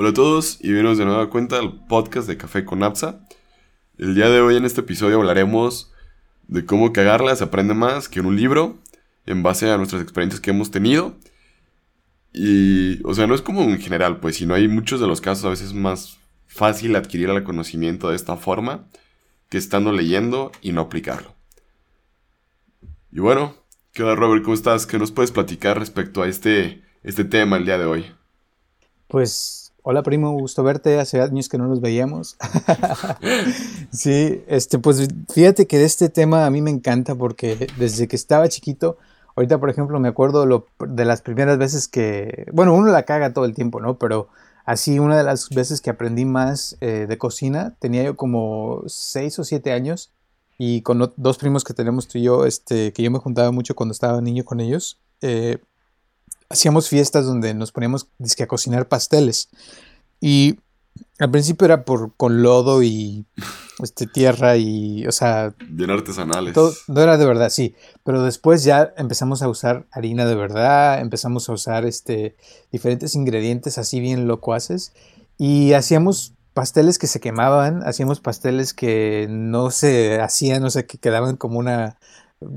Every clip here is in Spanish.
Hola a todos y bienvenidos de nueva cuenta al podcast de Café con Apsa. El día de hoy en este episodio hablaremos de cómo cagarla se aprende más que en un libro en base a nuestras experiencias que hemos tenido. Y, o sea, no es como en general, pues, sino hay muchos de los casos a veces es más fácil adquirir el conocimiento de esta forma que estando leyendo y no aplicarlo. Y bueno, ¿qué onda Robert? ¿Cómo estás? ¿Qué nos puedes platicar respecto a este, este tema el día de hoy? Pues Hola primo, gusto verte, hace años que no nos veíamos. sí, este, pues fíjate que de este tema a mí me encanta porque desde que estaba chiquito, ahorita por ejemplo me acuerdo de las primeras veces que, bueno, uno la caga todo el tiempo, ¿no? Pero así una de las veces que aprendí más eh, de cocina, tenía yo como seis o siete años y con dos primos que tenemos tú y yo, este, que yo me juntaba mucho cuando estaba niño con ellos. Eh, hacíamos fiestas donde nos poníamos a cocinar pasteles. Y al principio era por con lodo y este tierra y o sea bien artesanales. no era de verdad sí. Pero después ya empezamos a usar harina de verdad empezamos a usar este diferentes ingredientes así bien locuaces. Y hacíamos pasteles que se quemaban hacíamos pasteles que no se hacían o sea que quedaban como una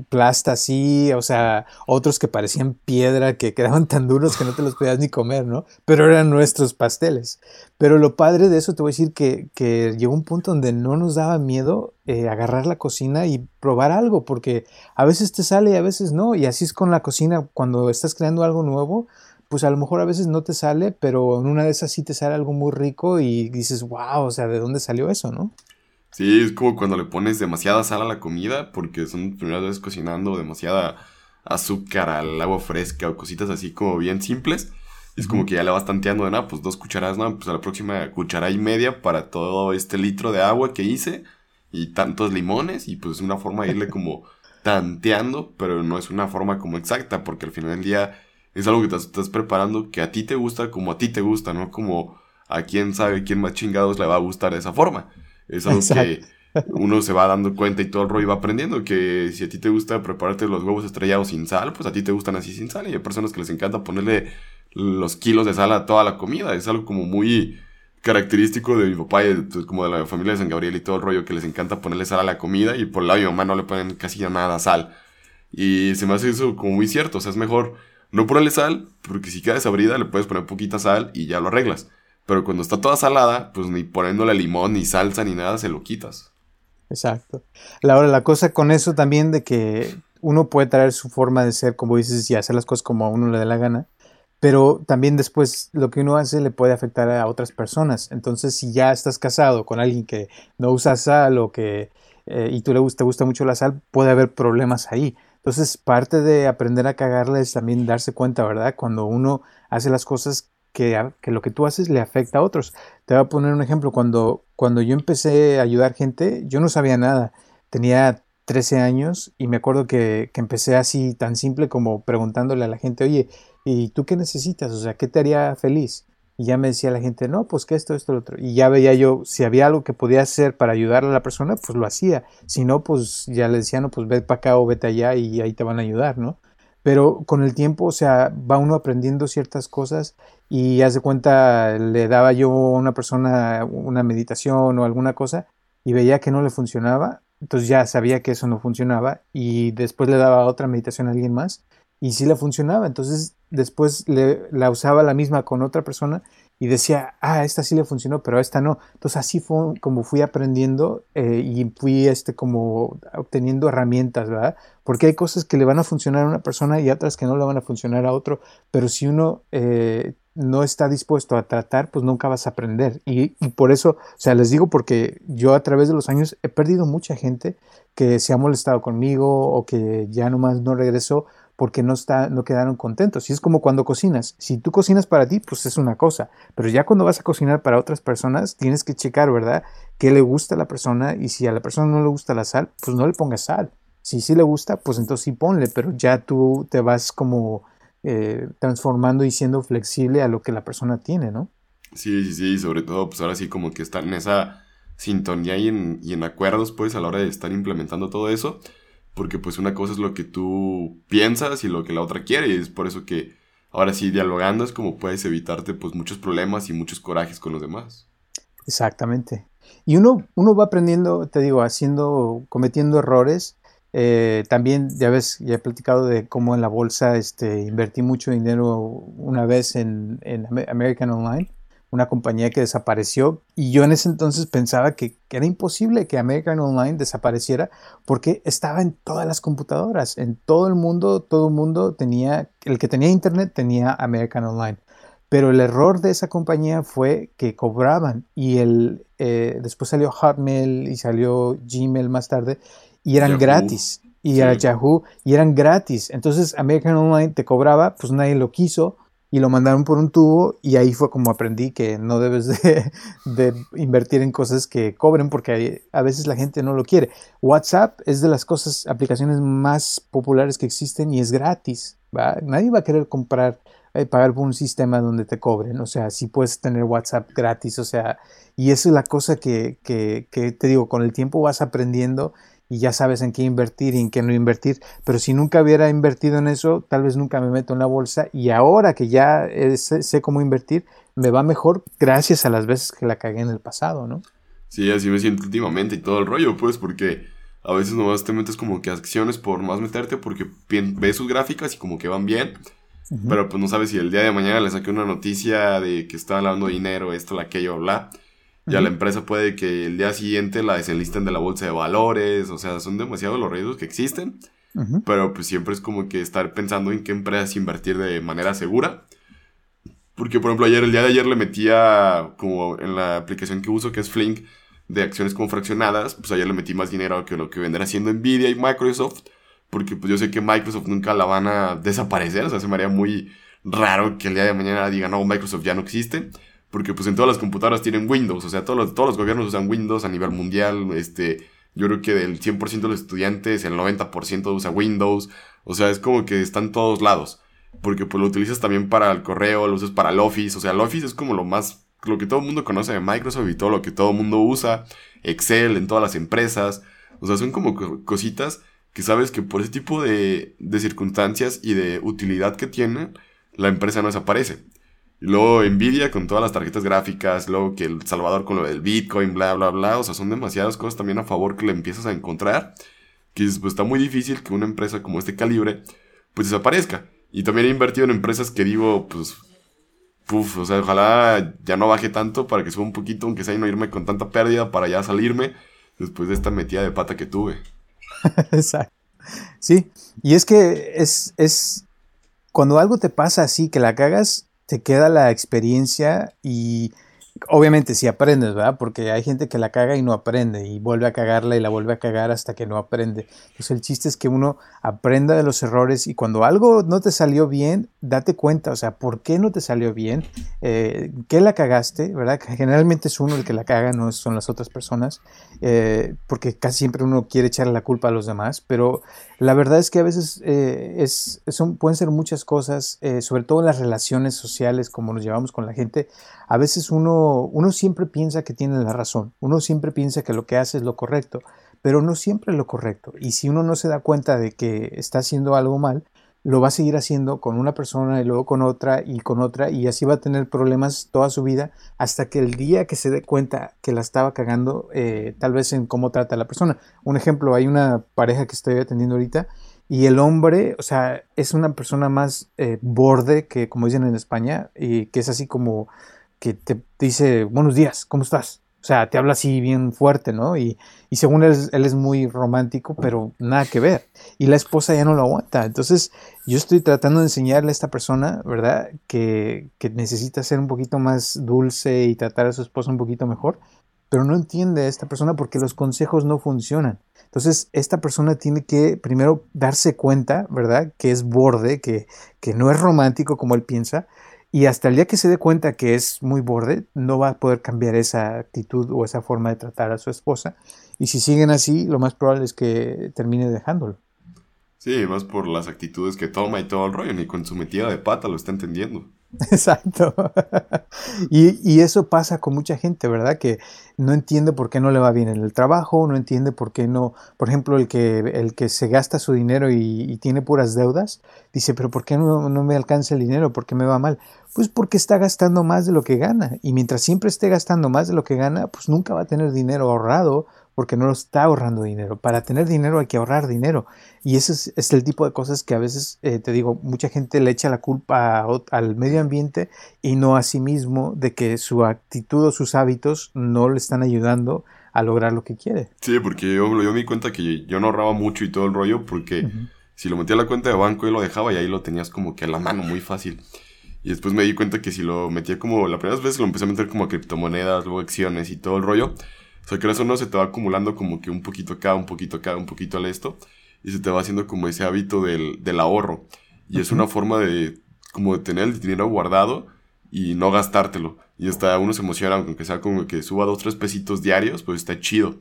plasta así, o sea, otros que parecían piedra, que quedaban tan duros que no te los podías ni comer, ¿no? Pero eran nuestros pasteles. Pero lo padre de eso, te voy a decir que, que llegó un punto donde no nos daba miedo eh, agarrar la cocina y probar algo, porque a veces te sale y a veces no, y así es con la cocina, cuando estás creando algo nuevo, pues a lo mejor a veces no te sale, pero en una de esas sí te sale algo muy rico y dices, wow, o sea, ¿de dónde salió eso, no? Sí, es como cuando le pones demasiada sal a la comida, porque son primeras veces cocinando demasiada azúcar al agua fresca o cositas así como bien simples. Es como que ya le vas tanteando de nada, pues dos cucharadas, no, pues a la próxima cuchara y media para todo este litro de agua que hice y tantos limones y pues es una forma de irle como tanteando, pero no es una forma como exacta porque al final del día es algo que te estás preparando que a ti te gusta como a ti te gusta, no como a quién sabe quién más chingados le va a gustar de esa forma. Es algo que uno se va dando cuenta y todo el rollo va aprendiendo. Que si a ti te gusta prepararte los huevos estrellados sin sal, pues a ti te gustan así sin sal. Y hay personas que les encanta ponerle los kilos de sal a toda la comida. Es algo como muy característico de mi papá y pues, como de la familia de San Gabriel y todo el rollo que les encanta ponerle sal a la comida y por el lado de mi mamá no le ponen casi nada sal. Y se me hace eso como muy cierto, o sea, es mejor no ponerle sal porque si queda desabrida le puedes poner poquita sal y ya lo arreglas. Pero cuando está toda salada, pues ni poniéndole limón, ni salsa, ni nada, se lo quitas. Exacto. Ahora, la cosa con eso también de que uno puede traer su forma de ser, como dices, y hacer las cosas como a uno le dé la gana, pero también después lo que uno hace le puede afectar a otras personas. Entonces, si ya estás casado con alguien que no usa sal o que eh, y tú le gusta, te gusta mucho la sal, puede haber problemas ahí. Entonces, parte de aprender a cagarle es también darse cuenta, ¿verdad? Cuando uno hace las cosas que, lo que tú haces le afecta a otros. Te voy a poner un ejemplo. Cuando, cuando yo empecé a ayudar gente, yo no sabía nada. Tenía 13 años y me acuerdo que, que, empecé así tan simple como preguntándole a la gente, oye, ¿y tú qué necesitas? O sea, ¿qué te haría feliz? Y ya me decía la gente, no, pues que esto, esto, lo otro. Y ya veía yo, si había algo que podía hacer para ayudar a la persona, pues lo hacía. Si no, pues ya le decía, no, pues ve para acá o vete allá y ahí te van a ayudar, ¿no? Pero con el tiempo, o sea, va uno aprendiendo ciertas cosas y haz de cuenta, le daba yo a una persona una meditación o alguna cosa y veía que no le funcionaba, entonces ya sabía que eso no funcionaba y después le daba otra meditación a alguien más y sí le funcionaba, entonces después la usaba la misma con otra persona y decía, ah, esta sí le funcionó, pero esta no. Entonces así fue como fui aprendiendo eh, y fui este, como obteniendo herramientas, ¿verdad? Porque hay cosas que le van a funcionar a una persona y otras que no le van a funcionar a otro, pero si uno eh, no está dispuesto a tratar, pues nunca vas a aprender. Y, y, por eso, o sea, les digo porque yo a través de los años he perdido mucha gente que se ha molestado conmigo o que ya nomás no regresó porque no, está, no quedaron contentos. Y es como cuando cocinas. Si tú cocinas para ti, pues es una cosa. Pero ya cuando vas a cocinar para otras personas, tienes que checar, ¿verdad? ¿Qué le gusta a la persona? Y si a la persona no le gusta la sal, pues no le pongas sal. Si sí le gusta, pues entonces sí ponle, pero ya tú te vas como eh, transformando y siendo flexible a lo que la persona tiene, ¿no? Sí, sí, sí, sobre todo, pues ahora sí como que estar en esa sintonía y en, y en acuerdos, pues a la hora de estar implementando todo eso porque pues una cosa es lo que tú piensas y lo que la otra quiere y es por eso que ahora sí, dialogando es como puedes evitarte pues muchos problemas y muchos corajes con los demás. Exactamente. Y uno, uno va aprendiendo, te digo, haciendo, cometiendo errores. Eh, también, ya ves, ya he platicado de cómo en la bolsa este, invertí mucho dinero una vez en, en American Online una compañía que desapareció y yo en ese entonces pensaba que, era imposible que American Online desapareciera porque estaba en todas las computadoras, en todo el mundo, todo el mundo tenía, el que tenía internet tenía American Online. Pero el error de esa compañía fue que cobraban y el, eh, después salió Hotmail y salió Gmail más tarde y eran gratis. Y era Yahoo y eran gratis. Entonces American Online te cobraba, pues nadie lo quiso y lo mandaron por un tubo y ahí fue como aprendí que no debes de, invertir en cosas que cobren porque a veces la gente no lo quiere. WhatsApp es de las cosas, aplicaciones más populares que existen y es gratis. Nadie va a querer comprar, eh, pagar por un sistema donde te cobren. O sea, si puedes tener WhatsApp gratis. O sea, y eso es la cosa que, que te digo, con el tiempo vas aprendiendo y ya sabes en qué invertir y en qué no invertir. Pero si nunca hubiera invertido en eso, tal vez nunca me meto en la bolsa y ahora que ya sé, cómo invertir, me va mejor gracias a las veces que la cagué en el pasado, ¿no? Sí, así me siento últimamente y todo el rollo, pues, porque a veces nomás te metes como que acciones por más meterte porque ves sus gráficas y como que van bien. Pero pues no sabes si el día de mañana le saque una noticia de que está hablando dinero, esto, aquello, bla. Ya la empresa puede que el día siguiente la desenlisten de la bolsa de valores, o sea, son demasiados los riesgos que existen, pero pues siempre es como que estar pensando en qué empresas invertir de manera segura. Porque, por ejemplo, ayer, el día de ayer le metía, como en la aplicación que uso, que es Flink, de acciones como fraccionadas, pues ayer le metí más dinero que lo que vendrá haciendo Nvidia y Microsoft, porque pues yo sé que Microsoft nunca la van a desaparecer, o sea, se me haría muy raro que el día de mañana digan, no, Microsoft ya no existe. Porque pues en todas las computadoras tienen Windows, o sea, todos los, todos los gobiernos usan Windows a nivel mundial, este, yo creo que del 100% de los estudiantes, el 90% usa Windows, o sea, es como que están todos lados, porque pues lo utilizas también para el correo, lo usas para el Office, o sea, el Office es como lo más, lo que todo el mundo conoce de Microsoft y todo lo que todo el mundo usa, Excel en todas las empresas, o sea, son como cositas que sabes que por ese tipo de, de circunstancias y de utilidad que tienen, la empresa no desaparece. Luego Nvidia con todas las tarjetas gráficas, luego que El Salvador con lo del Bitcoin, bla, bla, bla. O sea, son demasiadas cosas también a favor que le empiezas a encontrar. Que pues, está muy difícil que una empresa como este calibre, pues desaparezca. Y también he invertido en empresas que digo, pues, puf, o sea, ojalá ya no baje tanto para que suba un poquito, aunque sea y no irme con tanta pérdida para ya salirme después de esta metida de pata que tuve. Exacto. Sí, y es que es, es, cuando algo te pasa así, que la cagas, te queda la experiencia y obviamente si aprendes, ¿verdad? Porque hay gente que la caga y no aprende y vuelve a cagarla y la vuelve a cagar hasta que no aprende. Entonces el chiste es que uno aprenda de los errores y cuando algo no te salió bien, date cuenta, o sea, ¿por qué no te salió bien? Eh, ¿Qué la cagaste? ¿Verdad? Generalmente es uno el que la caga, no son las otras personas, eh, porque casi siempre uno quiere echarle la culpa a los demás, pero la verdad es que a veces eh, es, son, pueden ser muchas cosas, sobre todo en las relaciones sociales, como nos llevamos con la gente, a veces uno, uno siempre piensa que tiene la razón, uno siempre piensa que lo que hace es lo correcto, pero no siempre es lo correcto. Y si uno no se da cuenta de que está haciendo algo mal, lo va a seguir haciendo con una persona y luego con otra y con otra y así va a tener problemas toda su vida hasta que el día que se dé cuenta que la estaba cagando, eh, tal vez en cómo trata a la persona. Un ejemplo, hay una pareja que estoy atendiendo ahorita y el hombre, o sea, es una persona más eh, borde que, como dicen en España, y que es así como que te dice, buenos días, ¿cómo estás? O sea, te habla así bien fuerte, ¿no? Y, según él, él es muy romántico, pero nada que ver. Y la esposa ya no lo aguanta. Entonces, yo estoy tratando de enseñarle a esta persona, ¿verdad? Que, que necesita ser un poquito más dulce y tratar a su esposa un poquito mejor. Pero no entiende a esta persona porque los consejos no funcionan. Entonces, esta persona tiene que primero darse cuenta, ¿verdad? Que es borde, que, que no es romántico como él piensa, y hasta el día que se dé cuenta que es muy borde, no va a poder cambiar esa actitud o esa forma de tratar a su esposa. Y si siguen así, lo más probable es que termine dejándolo. Sí, más por las actitudes que toma y todo el rollo, ni con su metida de pata lo está entendiendo. Exacto. y, y, eso pasa con mucha gente, ¿verdad? Que no entiende por qué no le va bien en el trabajo, no entiende por qué no, por ejemplo, el que, el que se gasta su dinero y, tiene puras deudas, dice, pero ¿por qué no, no, me alcanza el dinero? ¿Por qué me va mal? Pues porque está gastando más de lo que gana. Y mientras siempre esté gastando más de lo que gana, pues nunca va a tener dinero ahorrado porque no lo está ahorrando dinero. Para tener dinero hay que ahorrar dinero. Y ese es, el tipo de cosas que a veces, eh, te digo, mucha gente le echa la culpa al medio ambiente y no a sí mismo de que su actitud o sus hábitos no le están ayudando a lograr lo que quiere. Sí, porque yo, yo me di cuenta que yo no ahorraba mucho y todo el rollo porque si lo metía a la cuenta de banco y lo dejaba y ahí lo tenías como que a la mano muy fácil. Y después me di cuenta que si lo metía como, la primera vez lo empecé a meter como a criptomonedas, luego acciones y todo el rollo, o sea, que eso no se te va acumulando como que un poquito acá, un poquito acá, un poquito al esto. Y se te va haciendo como ese hábito del, del ahorro. Y es una forma de como de tener el dinero guardado y no gastártelo. Y hasta uno se emociona, aunque sea como que suba dos, tres pesitos diarios, pues está chido.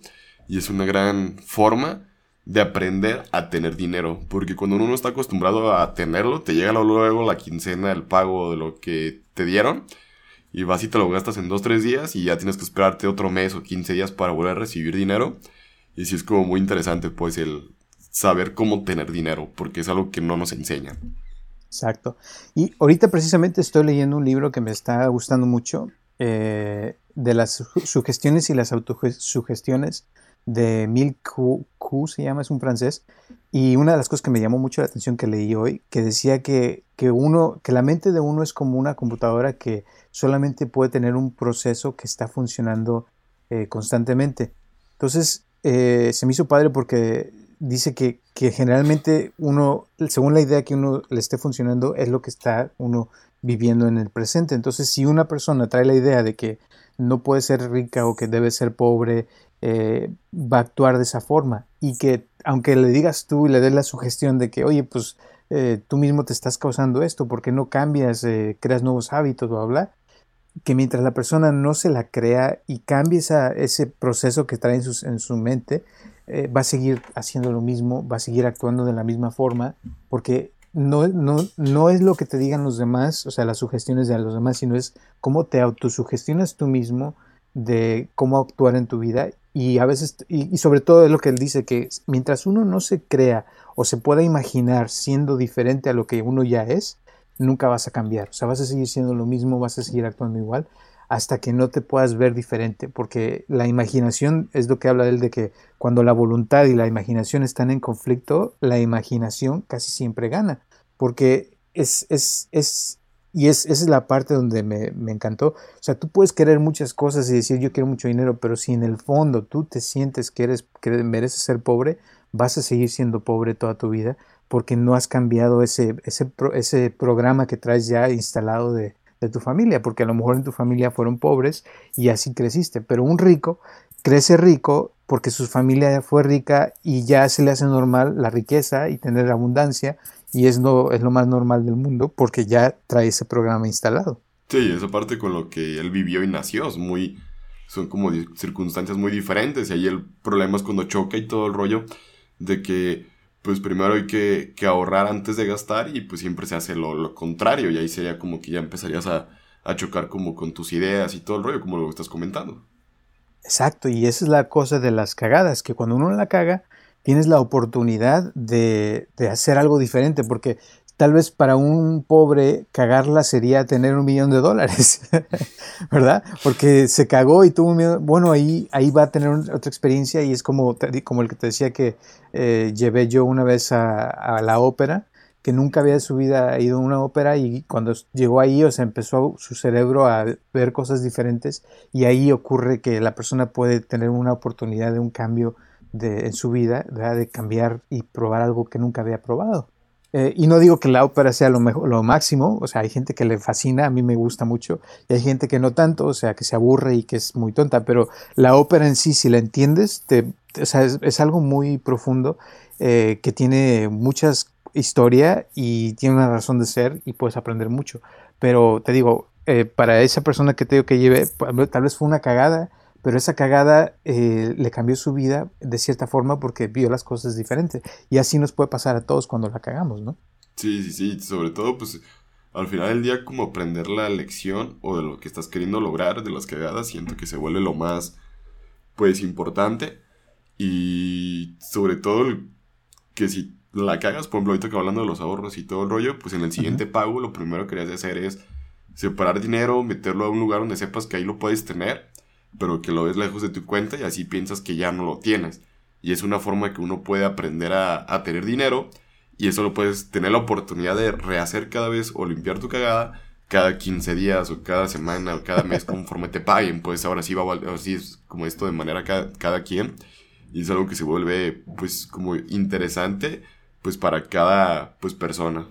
Y es una gran forma de aprender a tener dinero. Porque cuando uno no está acostumbrado a tenerlo, te llega luego la quincena, el pago de lo que te dieron y vas y te lo gastas en 2-3 días y ya tienes que esperarte otro mes o 15 días para volver a recibir dinero. Y sí es como muy interesante pues el saber cómo tener dinero, porque es algo que no nos enseñan. Exacto. Y ahorita precisamente estoy leyendo un libro que me está gustando mucho, eh, de las sugestiones y las autosugestiones de Mil se llama, es un francés. Y una de las cosas que me llamó mucho la atención que leí hoy, que decía que, que, uno, que la mente de uno es como una computadora que solamente puede tener un proceso que está funcionando eh, constantemente. Entonces, eh, se me hizo padre porque dice que, que, generalmente uno, según la idea que uno le esté funcionando, es lo que está uno viviendo en el presente. Entonces, si una persona trae la idea de que no puede ser rica o que debe ser pobre eh, va a actuar de esa forma. Y que aunque le digas tú y le des la sugestión de que, oye, pues eh, tú mismo te estás causando esto, porque no cambias, eh, creas nuevos hábitos, bla, bla, que mientras la persona no se la crea y cambie ese proceso que trae en, en su mente, va a seguir haciendo lo mismo, va a seguir actuando de la misma forma, porque no, no, no es lo que te digan los demás, o sea, las sugestiones de los demás, sino es cómo te autosugestionas tú mismo de cómo actuar en tu vida y a veces, y, sobre todo es lo que él dice, que mientras uno no se crea o se pueda imaginar siendo diferente a lo que uno ya es, nunca vas a cambiar. O sea, vas a seguir siendo lo mismo, vas a seguir actuando igual hasta que no te puedas ver diferente, porque la imaginación es lo que habla él de que cuando la voluntad y la imaginación están en conflicto, la imaginación casi siempre gana, porque es, es, y es, esa es la parte donde me, me, encantó. O sea, tú puedes querer muchas cosas y decir yo quiero mucho dinero, pero si en el fondo tú te sientes que, eres, que mereces ser pobre, vas a seguir siendo pobre toda tu vida porque no has cambiado ese, ese, ese programa que traes ya instalado de, de tu familia, porque a lo mejor en tu familia fueron pobres y así creciste, pero un rico crece rico porque su familia fue rica y ya se le hace normal la riqueza y tener abundancia y es lo, es lo más normal del mundo porque ya trae ese programa instalado. Sí, esa parte con lo que él vivió y nació es muy, son como circunstancias muy diferentes y ahí el problema es cuando choca y todo el rollo de que pues primero hay que, ahorrar antes de gastar y pues siempre se hace lo, contrario y ahí sería como que ya empezarías a, a chocar como con tus ideas y todo el rollo como lo estás comentando. Exacto, y esa es la cosa de las cagadas, que cuando uno la caga, tienes la oportunidad de, hacer algo diferente, porque tal vez para un pobre cagarla sería tener un millón de dólares, ¿verdad? Porque se cagó y tuvo miedo. Bueno, ahí, ahí va a tener otra experiencia y es como, como el que te decía que eh, llevé yo una vez a, la ópera, que nunca había en su vida ido a una ópera y cuando llegó ahí, o sea, empezó su cerebro a ver cosas diferentes y ahí ocurre que la persona puede tener una oportunidad de un cambio de, en su vida, de cambiar y probar algo que nunca había probado. Eh, y no digo que la ópera sea lo, mejor, lo máximo, o sea, hay gente que le fascina, a mí me gusta mucho, y hay gente que no tanto, o sea, que se aburre y que es muy tonta, pero la ópera en sí, si la entiendes, te, es, algo muy profundo eh, que tiene muchas historia y tiene una razón de ser y puedes aprender mucho. Pero te digo, eh, para esa persona que te digo que lleve, tal vez fue una cagada, pero esa cagada eh, le cambió su vida de cierta forma porque vio las cosas diferentes. Y así nos puede pasar a todos cuando la cagamos, ¿no? Sí, sí, sí, sobre todo pues al final del día como aprender la lección o de lo que estás queriendo lograr de las cagadas, siento que se vuelve lo más, pues, importante. Y sobre todo que si la cagas, por ejemplo, ahorita que hablando de los ahorros y todo el rollo, pues en el siguiente pago lo primero que deberías de hacer es separar dinero, meterlo a un lugar donde sepas que ahí lo puedes tener, pero que lo ves lejos de tu cuenta y así piensas que ya no lo tienes. Y es una forma que uno puede aprender a, a tener dinero y eso lo puedes tener la oportunidad de rehacer cada vez o limpiar tu cagada cada 15 días o cada semana o cada mes conforme te paguen. Pues ahora sí va a así es como esto de manera cada, cada quien. Y es algo que se vuelve pues como interesante pues para cada pues persona.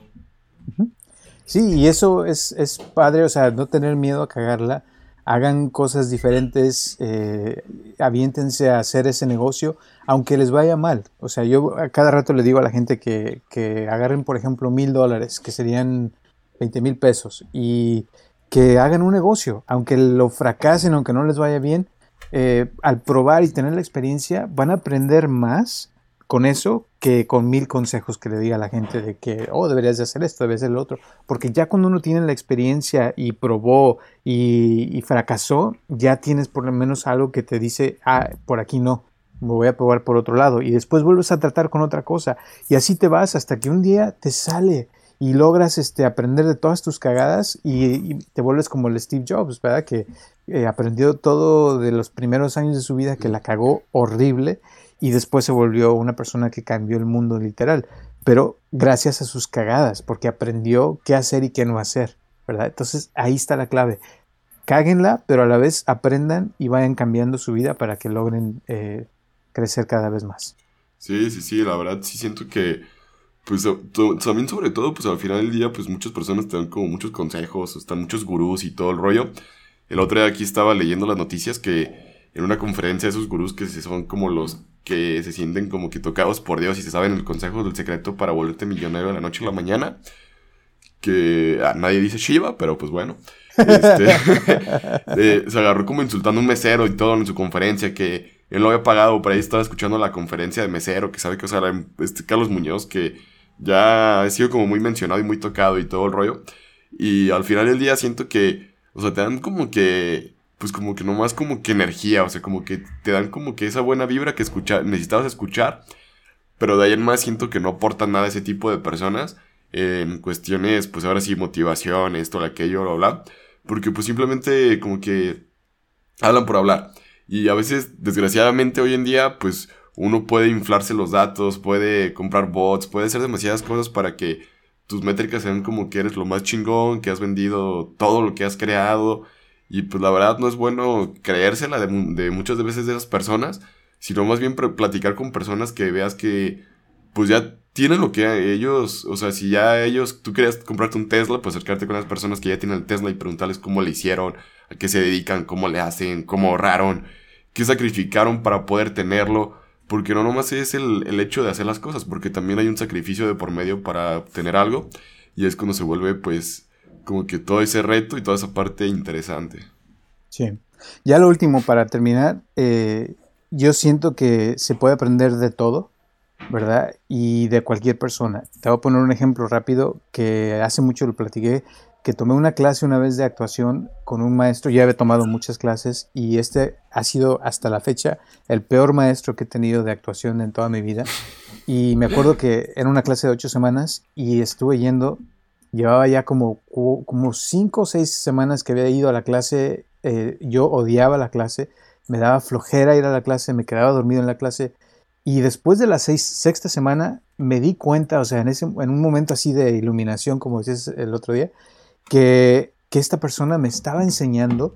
Sí, y eso es, es padre, o sea, no tener miedo a cagarla. Hagan cosas diferentes, eh, aviéntense a hacer ese negocio, aunque les vaya mal. O sea, yo a cada rato le digo a la gente que, que agarren, por ejemplo, mil dólares, que serían 20 mil pesos, y que hagan un negocio, aunque lo fracasen, aunque no les vaya bien, eh, al probar y tener la experiencia, van a aprender más con eso que con mil consejos que le diga a la gente de que, oh, deberías de hacer esto, deberías hacer lo otro. Porque ya cuando uno tiene la experiencia y probó y, fracasó, ya tienes por lo menos algo que te dice, ah, por aquí no, me voy a probar por otro lado. Y después vuelves a tratar con otra cosa. Y así te vas hasta que un día te sale y logras este, aprender de todas tus cagadas y, te vuelves como el Steve Jobs, ¿verdad? Que eh, aprendió todo de los primeros años de su vida, que la cagó horrible y después se volvió una persona que cambió el mundo literal, pero gracias a sus cagadas, porque aprendió qué hacer y qué no hacer, ¿verdad? Entonces ahí está la clave. Cáguenla, pero a la vez aprendan y vayan cambiando su vida para que logren eh, crecer cada vez más. Sí, sí, sí, la verdad sí siento que, pues también sobre todo, pues al final del día, pues muchas personas te dan como muchos consejos, están muchos gurús y todo el rollo. El otro día aquí estaba leyendo las noticias que en una conferencia esos gurús que son como los que se sienten como que tocados por Dios y se saben el consejo del secreto para volverte millonario de la noche a la mañana. Que ah, nadie dice Shiva, pero pues bueno. Este, eh, se agarró como insultando a un mesero y todo en su conferencia que él lo había pagado, por ahí estaba escuchando la conferencia de mesero, que sabe que, o sea, este Carlos Muñoz, que ya ha sido como muy mencionado y muy tocado y todo el rollo. Y al final del día siento que, o sea, te dan como que pues como que nomás como que energía, o sea, como que te dan como que esa buena vibra que escucha, necesitabas escuchar, pero de ahí en más siento que no aportan nada a ese tipo de personas en cuestiones, pues ahora sí, motivación, esto, aquello, bla, bla, porque pues simplemente como que hablan por hablar. Y a veces, desgraciadamente, hoy en día, pues uno puede inflarse los datos, puede comprar bots, puede hacer demasiadas cosas para que tus métricas sean como que eres lo más chingón, que has vendido todo lo que has creado, y pues la verdad no es bueno creérsela de, de muchas veces de esas personas, sino más bien platicar con personas que veas que pues ya tienen lo que ellos, o sea, si ya ellos, tú querías comprarte un Tesla, pues acercarte con las personas que ya tienen el Tesla y preguntarles cómo le hicieron, a qué se dedican, cómo le hacen, cómo ahorraron, qué sacrificaron para poder tenerlo. Porque no nomás es el, el hecho de hacer las cosas, porque también hay un sacrificio de por medio para obtener algo. Y es cuando se vuelve, pues, como que todo ese reto y toda esa parte interesante. Sí. Ya lo último, para terminar, eh, yo siento que se puede aprender de todo, ¿verdad? Y de cualquier persona. Te voy a poner un ejemplo rápido que hace mucho lo platiqué, que tomé una clase una vez de actuación con un maestro, ya había tomado muchas clases y este ha sido hasta la fecha el peor maestro que he tenido de actuación en toda mi vida. Y me acuerdo que era una clase de ocho semanas y estuve yendo Llevaba ya como, como cinco o seis semanas que había ido a la clase. Eh, yo odiaba la clase. Me daba flojera ir a la clase. Me quedaba dormido en la clase. Y después de la sexta semana me di cuenta, o sea, en, ese, en un momento así de iluminación, como decías el otro día, que, que esta persona me estaba enseñando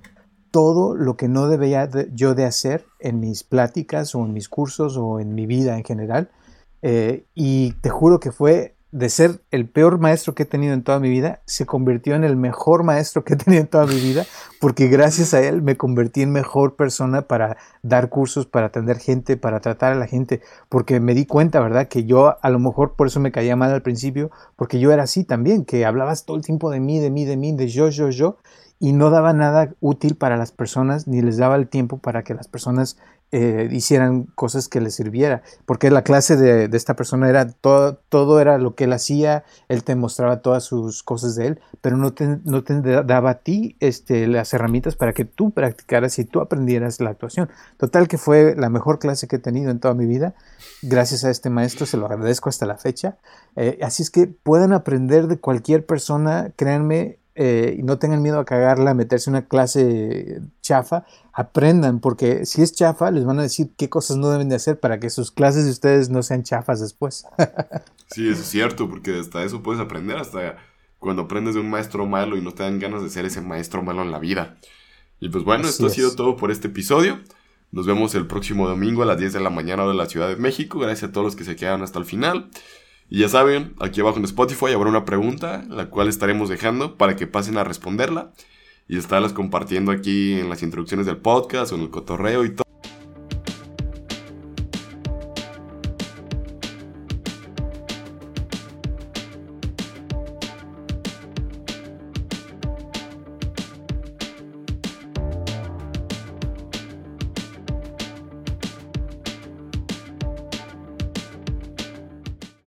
todo lo que no debía yo de hacer en mis pláticas o en mis cursos o en mi vida en general. Eh, y te juro que fue de ser el peor maestro que he tenido en toda mi vida, se convirtió en el mejor maestro que he tenido en toda mi vida, porque gracias a él me convertí en mejor persona para dar cursos, para atender gente, para tratar a la gente, porque me di cuenta, ¿verdad? Que yo a lo mejor por eso me caía mal al principio, porque yo era así también, que hablabas todo el tiempo de mí, de mí, de mí, de yo, yo, yo, y no daba nada útil para las personas, ni les daba el tiempo para que las personas eh, hicieran cosas que le sirviera, porque la clase de, esta persona era todo, todo era lo que él hacía, él te mostraba todas sus cosas de él, pero no te, no te daba a ti este, las herramientas para que tú practicaras y tú aprendieras la actuación. Total que fue la mejor clase que he tenido en toda mi vida, gracias a este maestro, se lo agradezco hasta la fecha. Eh, así es que pueden aprender de cualquier persona, créanme, eh, y no tengan miedo a cagarla, a meterse en una clase chafa, aprendan, porque si es chafa, les van a decir qué cosas no deben de hacer para que sus clases de ustedes no sean chafas después. sí, eso es cierto, porque hasta eso puedes aprender, hasta cuando aprendes de un maestro malo y no te dan ganas de ser ese maestro malo en la vida. Y pues bueno, esto ha sido todo por este episodio. Nos vemos el próximo domingo a las 10 de la mañana de la Ciudad de México. Gracias a todos los que se quedaron hasta el final. Y ya saben, aquí abajo en Spotify habrá una pregunta, la cual estaremos dejando para que pasen a responderla y estarlas compartiendo aquí en las introducciones del podcast o en el cotorreo y todo.